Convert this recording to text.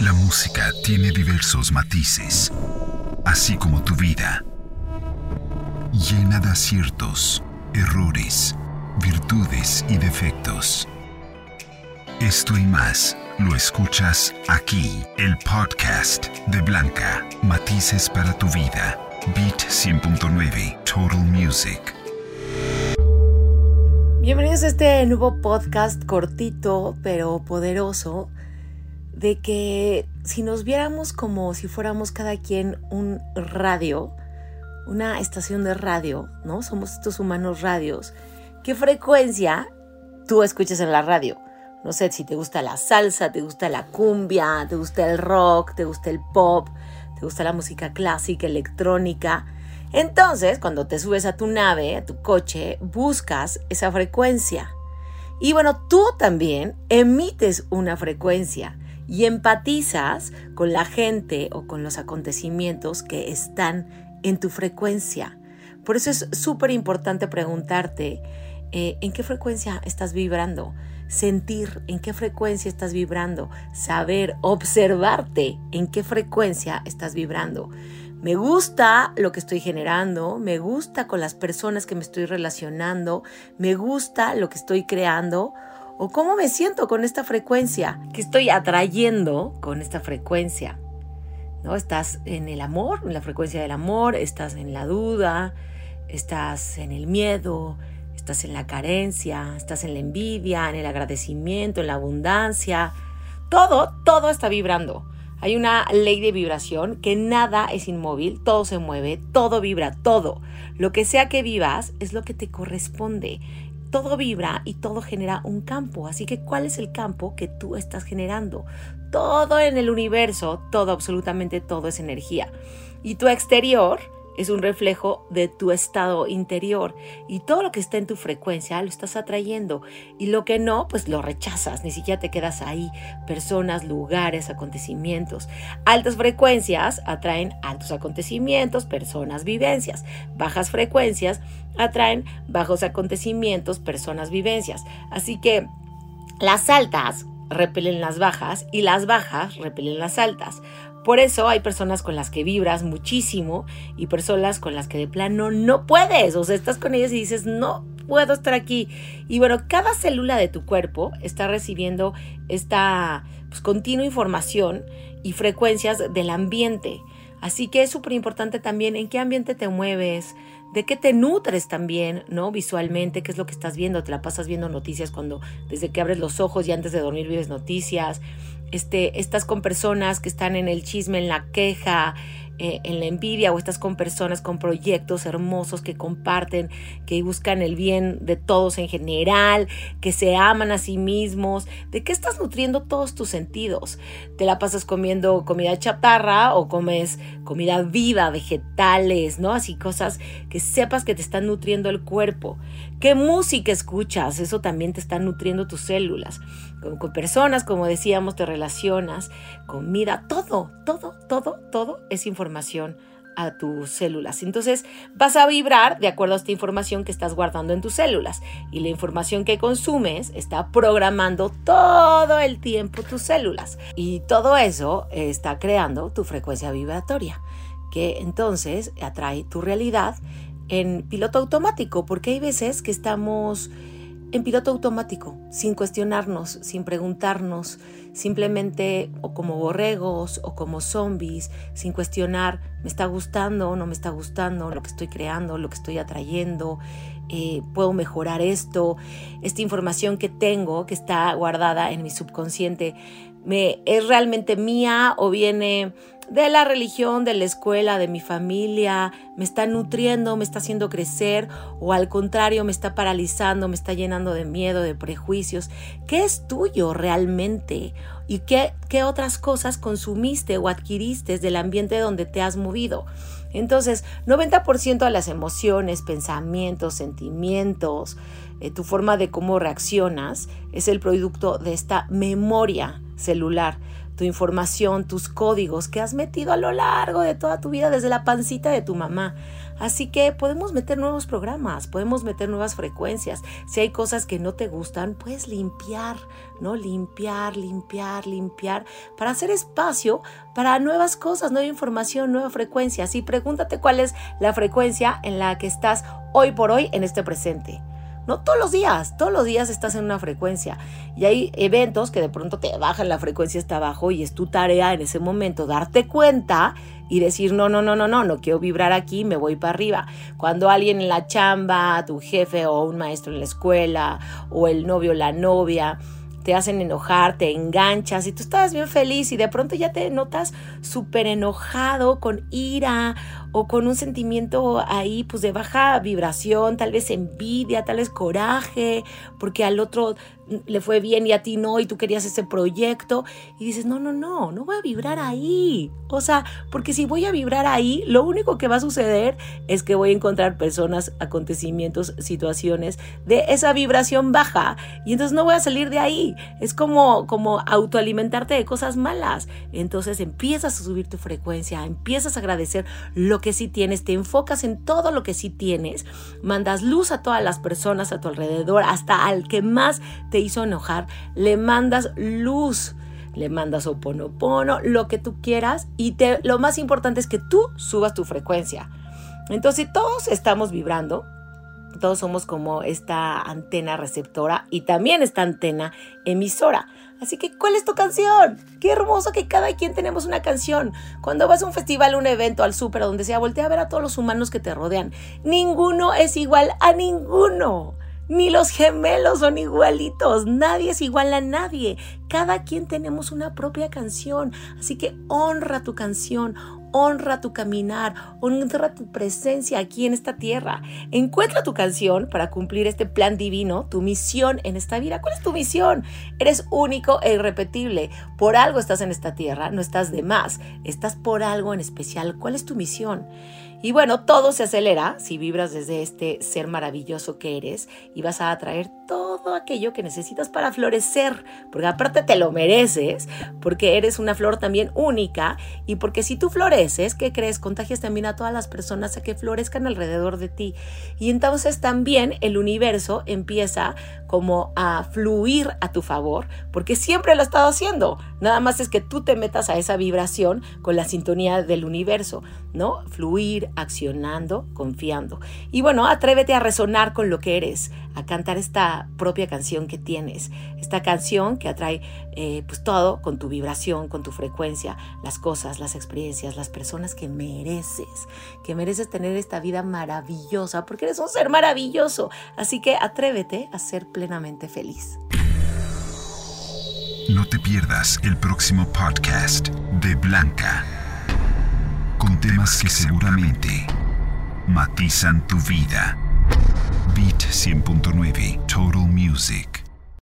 La música tiene diversos matices, así como tu vida, llena de aciertos, errores, virtudes y defectos. Esto y más lo escuchas aquí, el podcast de Blanca, Matices para tu vida, Beat 100.9, Total Music. Bienvenidos a este nuevo podcast cortito pero poderoso de que si nos viéramos como si fuéramos cada quien un radio, una estación de radio, ¿no? Somos estos humanos radios. ¿Qué frecuencia tú escuchas en la radio? No sé si te gusta la salsa, te gusta la cumbia, te gusta el rock, te gusta el pop, te gusta la música clásica, electrónica. Entonces, cuando te subes a tu nave, a tu coche, buscas esa frecuencia. Y bueno, tú también emites una frecuencia y empatizas con la gente o con los acontecimientos que están en tu frecuencia. Por eso es súper importante preguntarte eh, en qué frecuencia estás vibrando, sentir en qué frecuencia estás vibrando, saber, observarte en qué frecuencia estás vibrando. Me gusta lo que estoy generando, me gusta con las personas que me estoy relacionando, me gusta lo que estoy creando o cómo me siento con esta frecuencia, que estoy atrayendo con esta frecuencia. ¿No? Estás en el amor, en la frecuencia del amor, estás en la duda, estás en el miedo, estás en la carencia, estás en la envidia, en el agradecimiento, en la abundancia. Todo, todo está vibrando. Hay una ley de vibración que nada es inmóvil, todo se mueve, todo vibra, todo. Lo que sea que vivas es lo que te corresponde. Todo vibra y todo genera un campo. Así que, ¿cuál es el campo que tú estás generando? Todo en el universo, todo, absolutamente todo es energía. Y tu exterior es un reflejo de tu estado interior y todo lo que está en tu frecuencia lo estás atrayendo y lo que no, pues lo rechazas, ni siquiera te quedas ahí. Personas, lugares, acontecimientos. Altas frecuencias atraen altos acontecimientos, personas, vivencias. Bajas frecuencias atraen bajos acontecimientos, personas, vivencias. Así que las altas repelen las bajas y las bajas repelen las altas. Por eso hay personas con las que vibras muchísimo y personas con las que de plano no puedes. O sea, estás con ellas y dices, no puedo estar aquí. Y bueno, cada célula de tu cuerpo está recibiendo esta pues, continua información y frecuencias del ambiente. Así que es súper importante también en qué ambiente te mueves, de qué te nutres también, ¿no? Visualmente, qué es lo que estás viendo, te la pasas viendo noticias cuando desde que abres los ojos y antes de dormir vives noticias, este, estás con personas que están en el chisme, en la queja, eh, en la envidia o estás con personas con proyectos hermosos que comparten, que buscan el bien de todos en general, que se aman a sí mismos, ¿de qué estás nutriendo todos tus sentidos? ¿Te la pasas comiendo comida chatarra o comes comida viva, vegetales, ¿no? Así cosas que sepas que te están nutriendo el cuerpo. ¿Qué música escuchas? Eso también te está nutriendo tus células. Con, personas, como decíamos, te relacionas, comida, todo, todo, todo, todo es información a tus células. Entonces vas a vibrar de acuerdo a esta información que estás guardando en tus células. Y la información que consumes está programando todo el tiempo tus células. Y todo eso está creando tu frecuencia vibratoria, que entonces atrae tu realidad en piloto automático, porque hay veces que estamos en piloto automático, sin cuestionarnos, sin preguntarnos, simplemente o como borregos o como zombies, sin cuestionar, me está gustando o no me está gustando lo que estoy creando, lo que estoy atrayendo, eh, puedo mejorar esto, esta información que tengo, que está guardada en mi subconsciente, me, es realmente mía o viene de la religión, de la escuela, de mi familia, me está nutriendo, me está haciendo crecer o al contrario me está paralizando, me está llenando de miedo, de prejuicios. ¿Qué es tuyo realmente? ¿Y qué, qué otras cosas consumiste o adquiriste del ambiente donde te has movido? Entonces, 90% de las emociones, pensamientos, sentimientos, eh, tu forma de cómo reaccionas es el producto de esta memoria celular tu información, tus códigos que has metido a lo largo de toda tu vida desde la pancita de tu mamá. Así que podemos meter nuevos programas, podemos meter nuevas frecuencias. Si hay cosas que no te gustan, puedes limpiar, ¿no? Limpiar, limpiar, limpiar, para hacer espacio para nuevas cosas, nueva información, nueva frecuencia. Así pregúntate cuál es la frecuencia en la que estás hoy por hoy en este presente. No todos los días, todos los días estás en una frecuencia. Y hay eventos que de pronto te bajan la frecuencia hasta abajo y es tu tarea en ese momento darte cuenta y decir, no, no, no, no, no, no quiero vibrar aquí, me voy para arriba. Cuando alguien en la chamba, tu jefe o un maestro en la escuela o el novio o la novia, te hacen enojar, te enganchas y tú estás bien feliz y de pronto ya te notas súper enojado, con ira o con un sentimiento ahí pues de baja vibración, tal vez envidia, tal vez coraje, porque al otro le fue bien y a ti no y tú querías ese proyecto y dices, no, no, no, no voy a vibrar ahí. O sea, porque si voy a vibrar ahí, lo único que va a suceder es que voy a encontrar personas, acontecimientos, situaciones de esa vibración baja y entonces no voy a salir de ahí. Es como, como autoalimentarte de cosas malas. Entonces empiezas a subir tu frecuencia, empiezas a agradecer lo que sí tienes, te enfocas en todo lo que sí tienes, mandas luz a todas las personas a tu alrededor, hasta al que más te hizo enojar, le mandas luz, le mandas oponopono, lo que tú quieras y te, lo más importante es que tú subas tu frecuencia. Entonces todos estamos vibrando, todos somos como esta antena receptora y también esta antena emisora. Así que, ¿cuál es tu canción? Qué hermoso que cada quien tenemos una canción. Cuando vas a un festival, un evento, al súper, donde sea, voltea a ver a todos los humanos que te rodean. Ninguno es igual a ninguno. Ni los gemelos son igualitos, nadie es igual a nadie. Cada quien tenemos una propia canción, así que honra tu canción, honra tu caminar, honra tu presencia aquí en esta tierra. Encuentra tu canción para cumplir este plan divino, tu misión en esta vida. ¿Cuál es tu misión? Eres único e irrepetible. Por algo estás en esta tierra, no estás de más, estás por algo en especial. ¿Cuál es tu misión? Y bueno, todo se acelera si vibras desde este ser maravilloso que eres y vas a atraer todo aquello que necesitas para florecer, porque aparte te lo mereces, porque eres una flor también única y porque si tú floreces, ¿qué crees? Contagias también a todas las personas a que florezcan alrededor de ti. Y entonces también el universo empieza como a fluir a tu favor, porque siempre lo ha estado haciendo. Nada más es que tú te metas a esa vibración con la sintonía del universo, ¿no? Fluir, accionando, confiando. Y bueno, atrévete a resonar con lo que eres, a cantar esta propia canción que tienes, esta canción que atrae eh, pues todo con tu vibración, con tu frecuencia, las cosas, las experiencias, las personas que mereces, que mereces tener esta vida maravillosa, porque eres un ser maravilloso. Así que atrévete a ser plenamente feliz. No te pierdas el próximo podcast de Blanca temas que seguramente matizan tu vida. Beat 100.9 Total Music.